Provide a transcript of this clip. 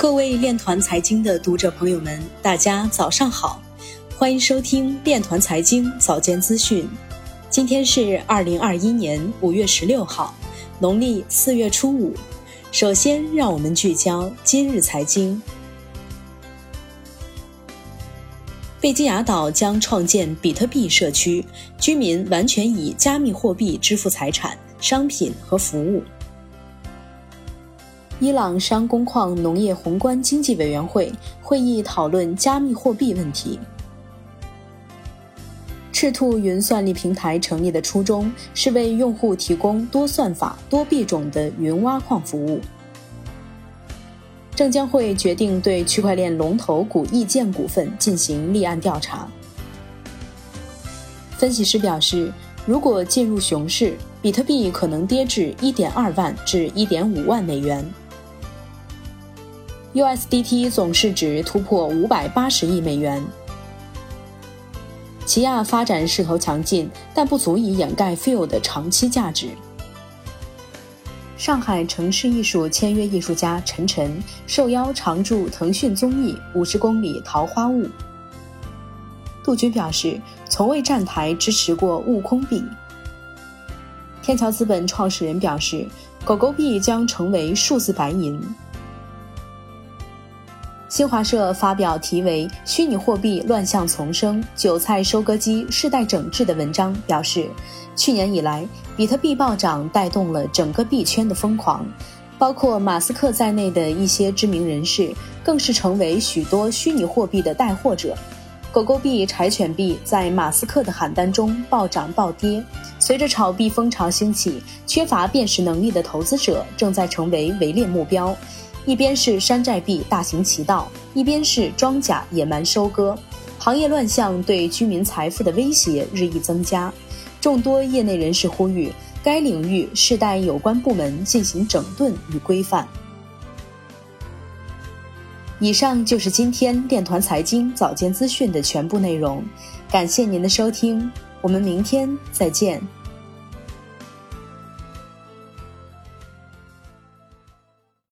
各位链团财经的读者朋友们，大家早上好，欢迎收听链团财经早间资讯。今天是二零二一年五月十六号，农历四月初五。首先，让我们聚焦今日财经。贝基亚岛将创建比特币社区，居民完全以加密货币支付财产、商品和服务。伊朗商工矿农业宏观经济委员会会议讨论加密货币问题。赤兔云算力平台成立的初衷是为用户提供多算法、多币种的云挖矿服务。证监会决定对区块链龙头股意建股份进行立案调查。分析师表示，如果进入熊市，比特币可能跌至1.2万至1.5万美元。USDT 总市值突破五百八十亿美元。起亚发展势头强劲，但不足以掩盖 Feel 的长期价值。上海城市艺术签约艺术家陈晨受邀常驻腾讯综艺《五十公里桃花坞》。杜鹃表示，从未站台支持过悟空币。天桥资本创始人表示，狗狗币将成为数字白银。新华社发表题为《虚拟货币乱象丛生，韭菜收割机世代整治》的文章，表示，去年以来，比特币暴涨带动了整个币圈的疯狂，包括马斯克在内的一些知名人士，更是成为许多虚拟货币的带货者。狗狗币、柴犬币在马斯克的喊单中暴涨暴跌，随着炒币风潮兴起，缺乏辨识能力的投资者正在成为围猎目标。一边是山寨币大行其道，一边是庄稼野蛮收割，行业乱象对居民财富的威胁日益增加。众多业内人士呼吁该领域世代有关部门进行整顿与规范。以上就是今天链团财经早间资讯的全部内容，感谢您的收听，我们明天再见。